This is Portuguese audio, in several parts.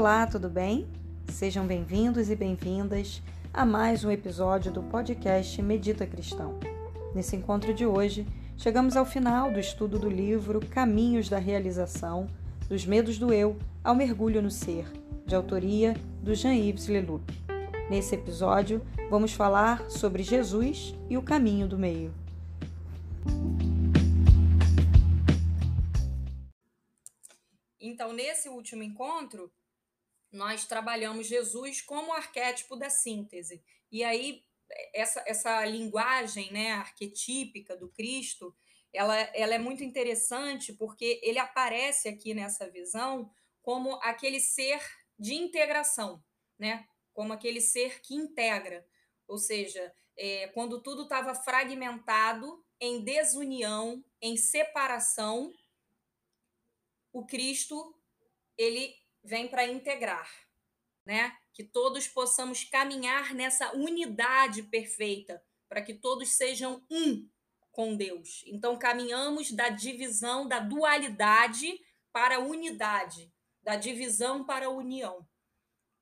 Olá, tudo bem? Sejam bem-vindos e bem-vindas a mais um episódio do podcast Medita Cristão. Nesse encontro de hoje, chegamos ao final do estudo do livro Caminhos da Realização, dos Medos do Eu ao Mergulho no Ser, de autoria do Jean-Yves Leloup. Nesse episódio, vamos falar sobre Jesus e o caminho do meio. Então, nesse último encontro, nós trabalhamos Jesus como arquétipo da síntese. E aí, essa, essa linguagem né, arquetípica do Cristo, ela, ela é muito interessante porque ele aparece aqui nessa visão como aquele ser de integração, né? como aquele ser que integra. Ou seja, é, quando tudo estava fragmentado, em desunião, em separação, o Cristo ele vem para integrar, né? Que todos possamos caminhar nessa unidade perfeita, para que todos sejam um com Deus. Então caminhamos da divisão, da dualidade para a unidade, da divisão para a união.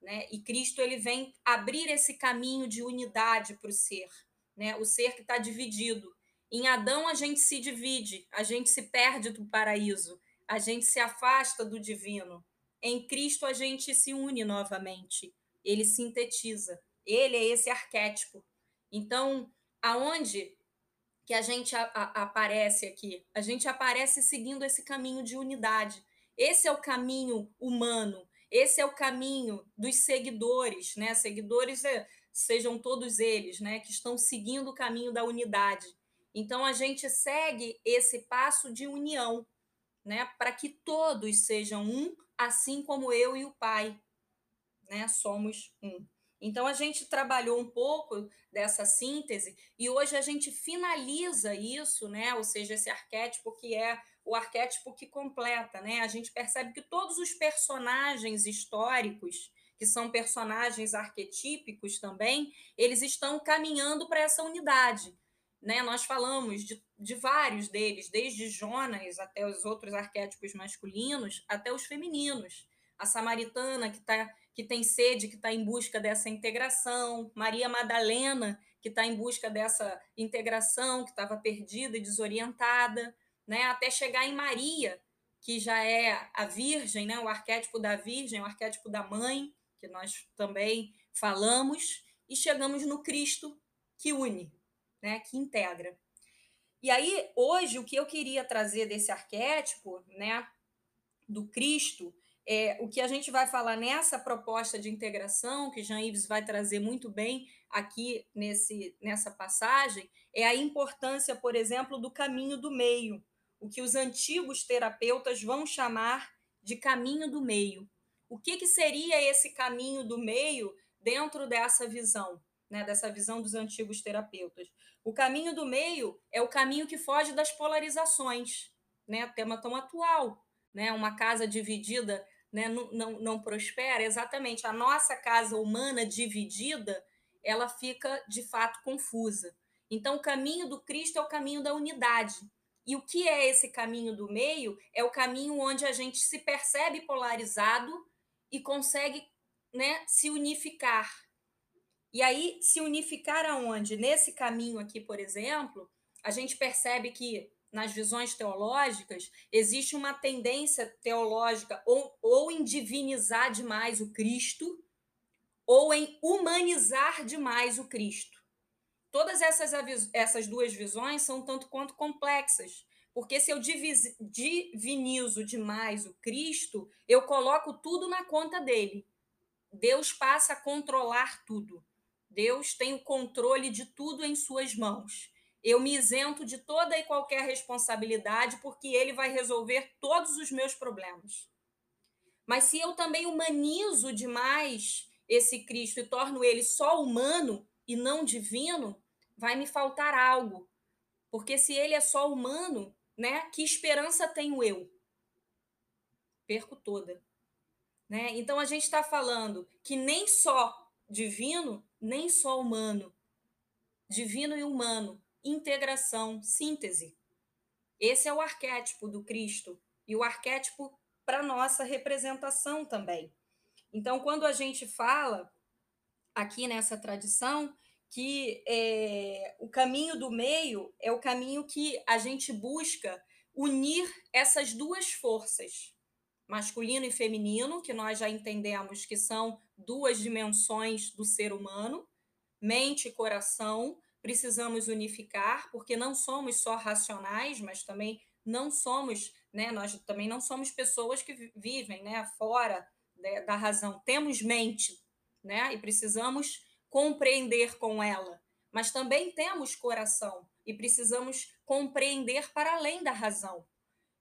Né? E Cristo ele vem abrir esse caminho de unidade para o ser, né? O ser que está dividido. Em Adão a gente se divide, a gente se perde do paraíso, a gente se afasta do divino. Em Cristo a gente se une novamente. Ele sintetiza. Ele é esse arquétipo. Então, aonde que a gente a, a, aparece aqui? A gente aparece seguindo esse caminho de unidade. Esse é o caminho humano. Esse é o caminho dos seguidores, né? Seguidores é, sejam todos eles, né? Que estão seguindo o caminho da unidade. Então a gente segue esse passo de união né, para que todos sejam um, assim como eu e o Pai, né, somos um. Então a gente trabalhou um pouco dessa síntese e hoje a gente finaliza isso, né? Ou seja, esse arquétipo que é o arquétipo que completa, né? A gente percebe que todos os personagens históricos, que são personagens arquetípicos também, eles estão caminhando para essa unidade. Né? Nós falamos de, de vários deles, desde Jonas até os outros arquétipos masculinos, até os femininos. A samaritana, que, tá, que tem sede, que está em busca dessa integração, Maria Madalena, que está em busca dessa integração, que estava perdida e desorientada, né? até chegar em Maria, que já é a Virgem, né? o arquétipo da Virgem, o arquétipo da Mãe, que nós também falamos, e chegamos no Cristo que une, né, que integra. E aí, hoje, o que eu queria trazer desse arquétipo, né, do Cristo, é, o que a gente vai falar nessa proposta de integração, que Jean Yves vai trazer muito bem aqui nesse, nessa passagem, é a importância, por exemplo, do caminho do meio, o que os antigos terapeutas vão chamar de caminho do meio. O que, que seria esse caminho do meio dentro dessa visão? né, dessa visão dos antigos terapeutas. O caminho do meio é o caminho que foge das polarizações, né, tema tão atual. Né, uma casa dividida né, não, não, não prospera. Exatamente, a nossa casa humana dividida, ela fica de fato confusa. Então, o caminho do Cristo é o caminho da unidade. E o que é esse caminho do meio? É o caminho onde a gente se percebe polarizado e consegue né, se unificar, e aí, se unificar aonde? Nesse caminho aqui, por exemplo, a gente percebe que nas visões teológicas existe uma tendência teológica ou, ou em divinizar demais o Cristo ou em humanizar demais o Cristo. Todas essas, essas duas visões são tanto quanto complexas, porque se eu divinizo demais o Cristo, eu coloco tudo na conta dele. Deus passa a controlar tudo. Deus tem o controle de tudo em suas mãos. Eu me isento de toda e qualquer responsabilidade porque ele vai resolver todos os meus problemas. Mas se eu também humanizo demais esse Cristo e torno ele só humano e não divino, vai me faltar algo. Porque se ele é só humano, né, que esperança tenho eu? Perco toda. Né? Então a gente está falando que nem só divino nem só humano. Divino e humano, integração, síntese. Esse é o arquétipo do Cristo e o arquétipo para nossa representação também. Então, quando a gente fala aqui nessa tradição que é, o caminho do meio é o caminho que a gente busca unir essas duas forças, masculino e feminino, que nós já entendemos que são duas dimensões do ser humano, mente e coração, precisamos unificar, porque não somos só racionais, mas também não somos, né, nós também não somos pessoas que vivem, né, fora da razão. Temos mente, né, e precisamos compreender com ela, mas também temos coração e precisamos compreender para além da razão.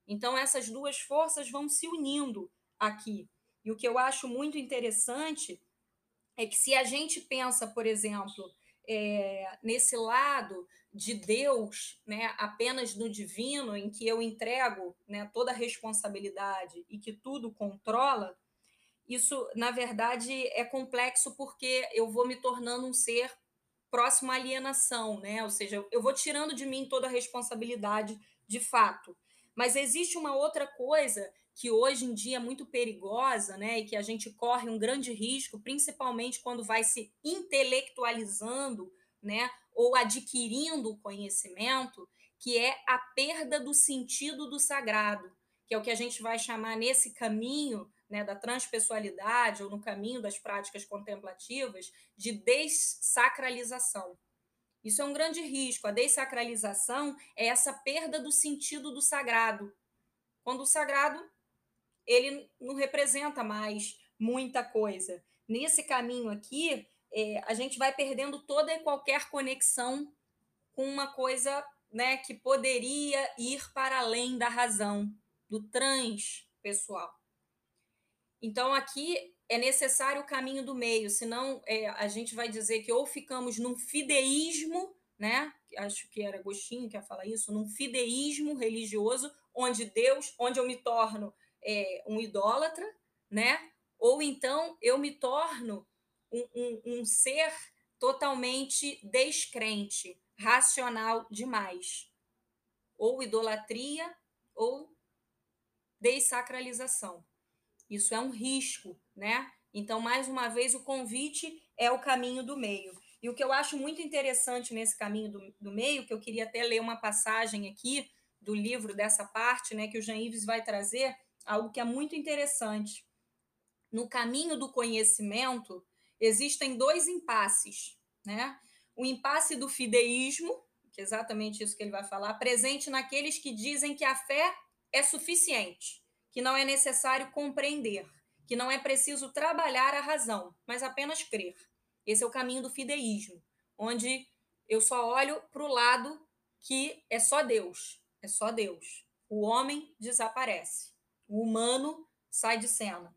Então, essas duas forças vão se unindo aqui. E o que eu acho muito interessante é que, se a gente pensa, por exemplo, é, nesse lado de Deus, né, apenas no divino, em que eu entrego né, toda a responsabilidade e que tudo controla, isso, na verdade, é complexo porque eu vou me tornando um ser próximo à alienação, né? Ou seja, eu vou tirando de mim toda a responsabilidade de fato. Mas existe uma outra coisa que hoje em dia é muito perigosa, né, e que a gente corre um grande risco, principalmente quando vai se intelectualizando, né, ou adquirindo conhecimento, que é a perda do sentido do sagrado, que é o que a gente vai chamar nesse caminho né, da transpessoalidade ou no caminho das práticas contemplativas de dessacralização. Isso é um grande risco. A dessacralização é essa perda do sentido do sagrado. Quando o sagrado ele não representa mais muita coisa. Nesse caminho aqui, é, a gente vai perdendo toda e qualquer conexão com uma coisa né, que poderia ir para além da razão, do transpessoal. Então, aqui é necessário o caminho do meio, senão é, a gente vai dizer que ou ficamos num fideísmo, né? Acho que era Agostinho que ia falar isso, num fideísmo religioso, onde Deus, onde eu me torno é, um idólatra, né? Ou então eu me torno um, um, um ser totalmente descrente, racional demais. Ou idolatria ou dessacralização. Isso é um risco, né? Então, mais uma vez, o convite é o caminho do meio. E o que eu acho muito interessante nesse caminho do, do meio, que eu queria até ler uma passagem aqui do livro dessa parte, né, que o Jean Yves vai trazer, algo que é muito interessante. No caminho do conhecimento, existem dois impasses, né? O impasse do fideísmo, que é exatamente isso que ele vai falar, presente naqueles que dizem que a fé é suficiente que não é necessário compreender, que não é preciso trabalhar a razão, mas apenas crer. Esse é o caminho do fideísmo, onde eu só olho para o lado que é só Deus, é só Deus. O homem desaparece, o humano sai de cena.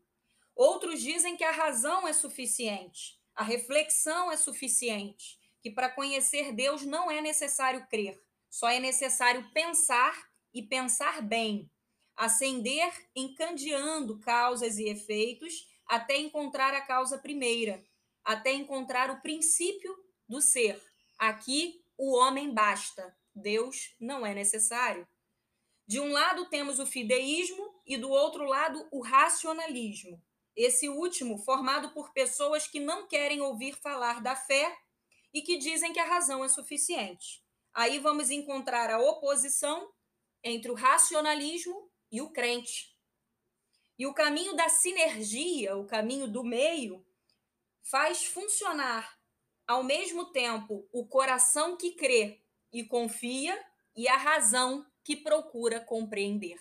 Outros dizem que a razão é suficiente, a reflexão é suficiente, que para conhecer Deus não é necessário crer, só é necessário pensar e pensar bem, ascender encandeando causas e efeitos até encontrar a causa primeira, até encontrar o princípio do ser. Aqui o homem basta, Deus não é necessário. De um lado temos o fideísmo e do outro lado o racionalismo. Esse último formado por pessoas que não querem ouvir falar da fé e que dizem que a razão é suficiente. Aí vamos encontrar a oposição entre o racionalismo e o crente. E o caminho da sinergia, o caminho do meio, faz funcionar ao mesmo tempo o coração que crê e confia e a razão que procura compreender.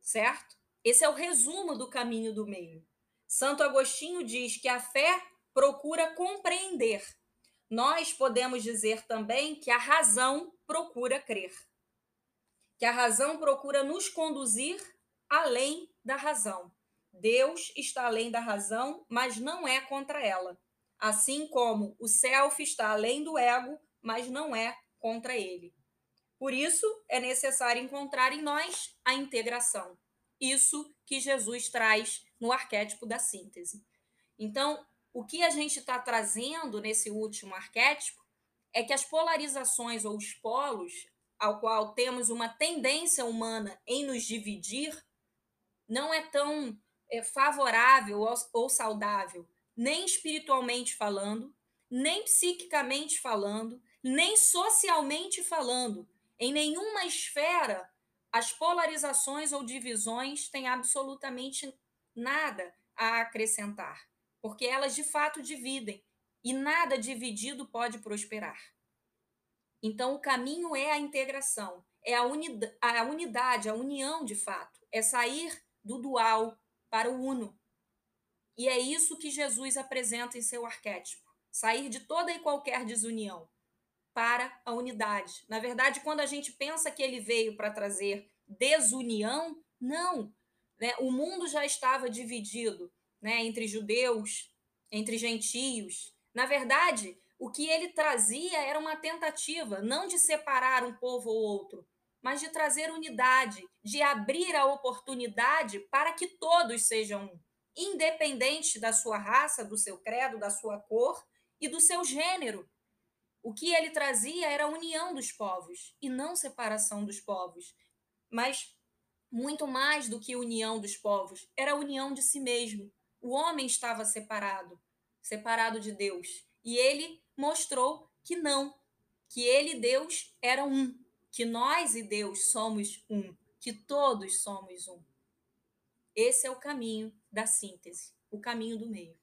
Certo? Esse é o resumo do caminho do meio. Santo Agostinho diz que a fé procura compreender. Nós podemos dizer também que a razão procura crer que a razão procura nos conduzir além da razão. Deus está além da razão, mas não é contra ela. Assim como o self está além do ego, mas não é contra ele. Por isso, é necessário encontrar em nós a integração. Isso que Jesus traz no arquétipo da síntese. Então, o que a gente está trazendo nesse último arquétipo é que as polarizações ou os polos, ao qual temos uma tendência humana em nos dividir, não é tão é, favorável ou, ou saudável, nem espiritualmente falando, nem psiquicamente falando, nem socialmente falando. Em nenhuma esfera as polarizações ou divisões têm absolutamente nada a acrescentar, porque elas de fato dividem e nada dividido pode prosperar. Então, o caminho é a integração, é a, unidade, a unidade, a união de fato, é sair do dual para o uno. E é isso que Jesus apresenta em seu arquétipo: sair de toda e qualquer desunião para a unidade. Na verdade, quando a gente pensa que ele veio para trazer desunião, não. Né? O mundo já estava dividido né, entre judeus, entre gentios. Na verdade, o que ele trazia era uma tentativa não de separar um povo ou outro, mas de trazer unidade, de abrir a oportunidade para que todos sejam um, independente da sua raça, do seu credo, da sua cor e do seu gênero. O que ele trazia era a união dos povos e não separação dos povos. Mas muito mais do que união dos povos, era a união de si mesmo. O homem estava separado, separado de Deus. E ele mostrou que não, que ele e Deus eram um, que nós e Deus somos um, que todos somos um. Esse é o caminho da síntese, o caminho do meio.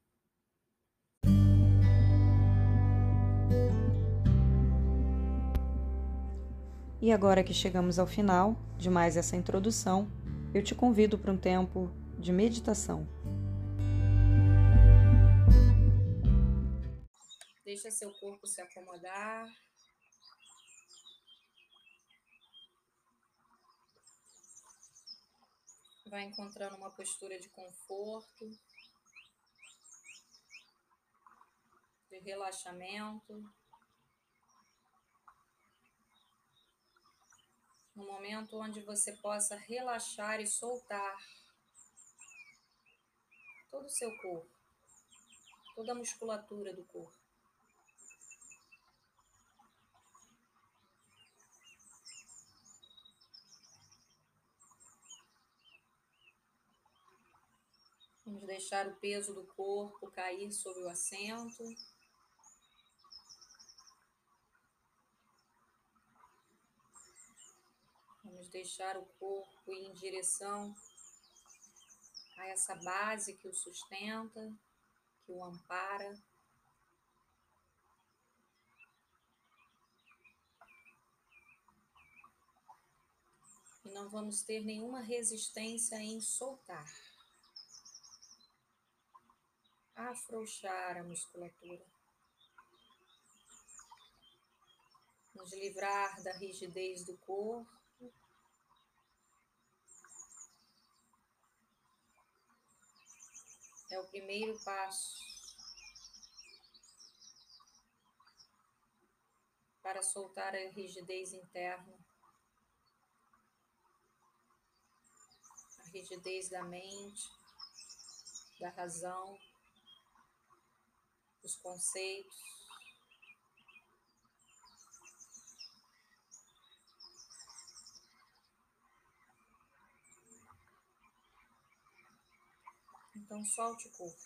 E agora que chegamos ao final de mais essa introdução, eu te convido para um tempo de meditação. Deixa seu corpo se acomodar. Vai encontrando uma postura de conforto, de relaxamento. no momento onde você possa relaxar e soltar todo o seu corpo, toda a musculatura do corpo. Vamos deixar o peso do corpo cair sobre o assento. Vamos deixar o corpo ir em direção a essa base que o sustenta, que o ampara. E não vamos ter nenhuma resistência em soltar. Afrouxar a musculatura. Nos livrar da rigidez do corpo. é o primeiro passo para soltar a rigidez interna, a rigidez da mente, da razão, dos conceitos. Então, solte o corpo.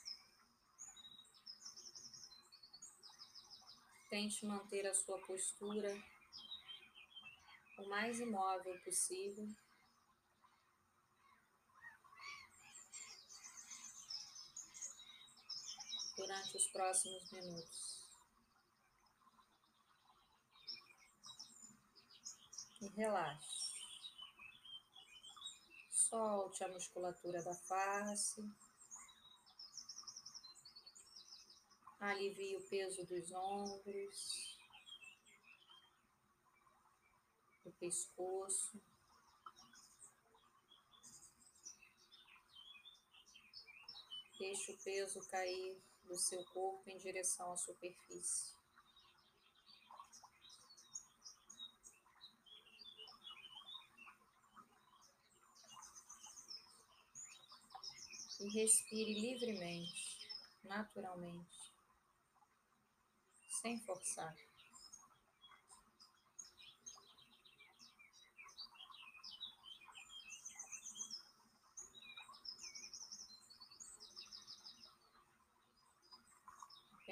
Tente manter a sua postura o mais imóvel possível. Durante os próximos minutos. E relaxe. Solte a musculatura da face. Alivie o peso dos ombros, do pescoço. Deixe o peso cair do seu corpo em direção à superfície. E respire livremente, naturalmente sem forçar.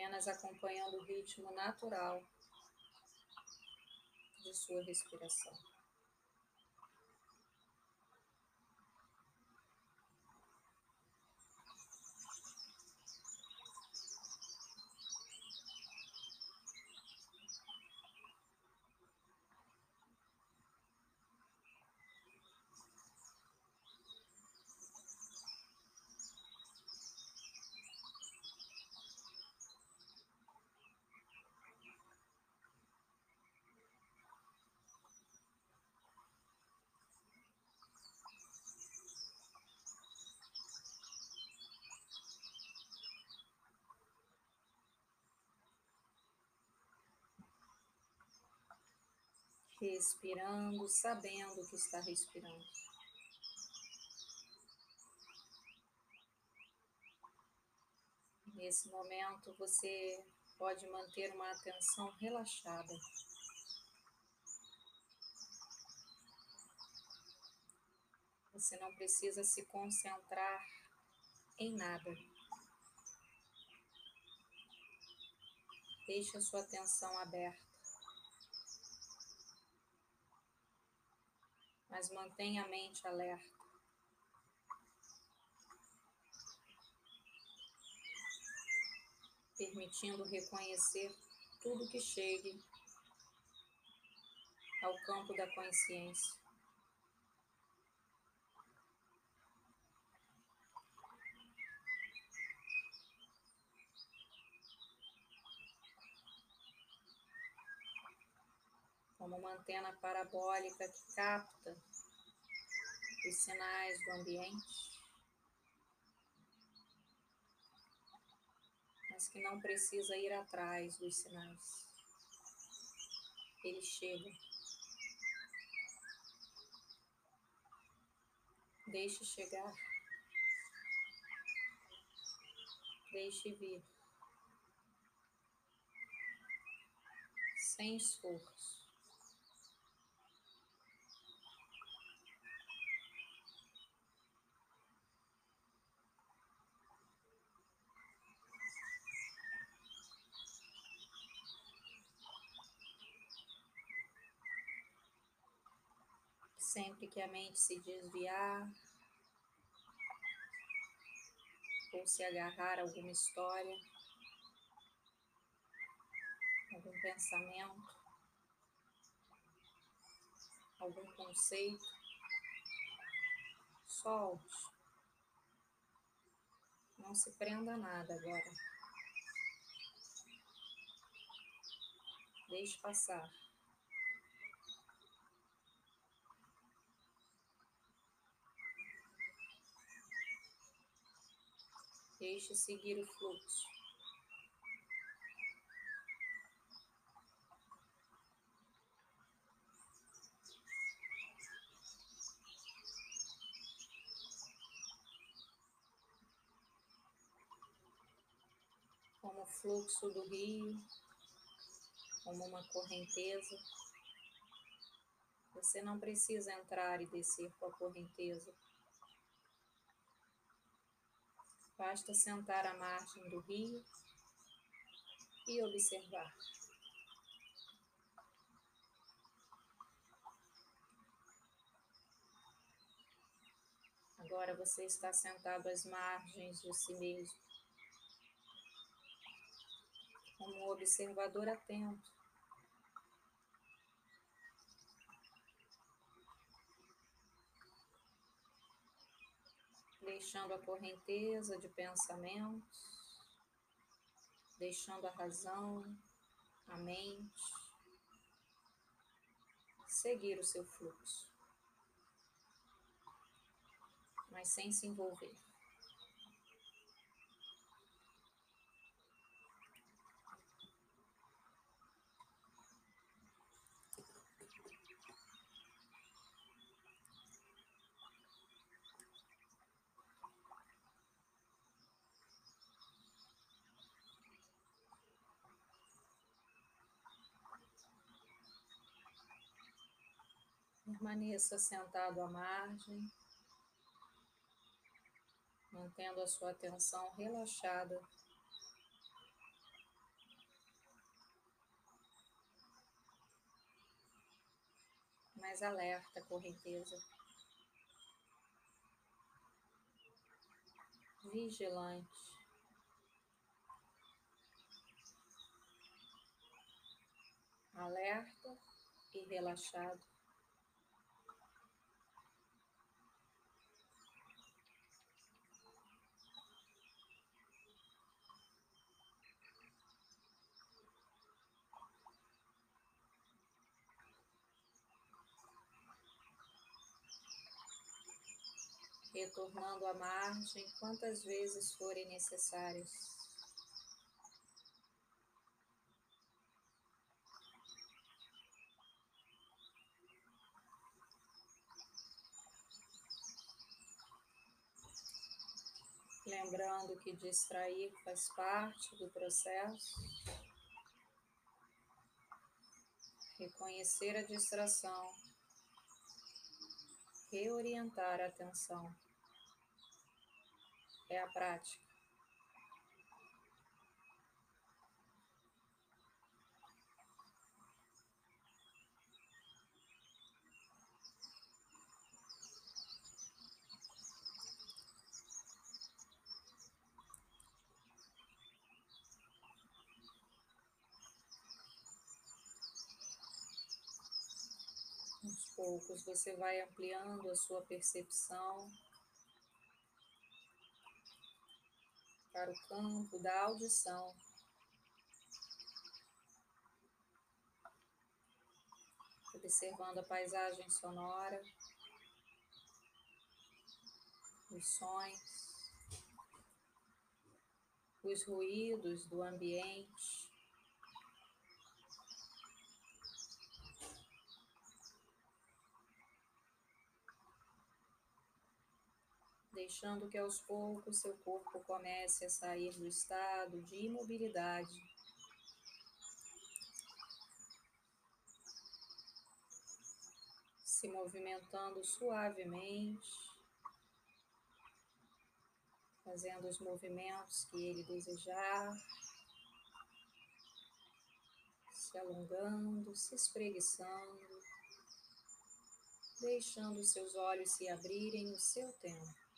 Apenas acompanhando o ritmo natural de sua respiração. Respirando, sabendo que está respirando. Nesse momento, você pode manter uma atenção relaxada. Você não precisa se concentrar em nada. Deixe a sua atenção aberta. Mas mantenha a mente alerta. Permitindo reconhecer tudo que chegue ao campo da consciência. Como uma antena parabólica que capta os sinais do ambiente, mas que não precisa ir atrás dos sinais. Eles chegam. Deixe chegar. Deixe vir. Sem esforço. Que a mente se desviar ou se agarrar a alguma história, algum pensamento, algum conceito, solte. Não se prenda a nada agora. Deixe passar. Deixe seguir o fluxo. Como o fluxo do rio, como uma correnteza. Você não precisa entrar e descer com a correnteza. Basta sentar à margem do rio e observar. Agora você está sentado às margens de si mesmo, como um observador atento. Deixando a correnteza de pensamentos, deixando a razão, a mente, seguir o seu fluxo, mas sem se envolver. permaneça sentado à margem, mantendo a sua atenção relaxada. Mas alerta, correnteza. Vigilante. Alerta e relaxado. Retornando à margem quantas vezes forem necessárias. Lembrando que distrair faz parte do processo. Reconhecer a distração reorientar a atenção é a prática. Aos poucos você vai ampliando a sua percepção para o campo da audição. Observando a paisagem sonora, os sons, os ruídos do ambiente. Deixando que aos poucos seu corpo comece a sair do estado de imobilidade. Se movimentando suavemente, fazendo os movimentos que ele desejar, se alongando, se espreguiçando, deixando seus olhos se abrirem no seu tempo.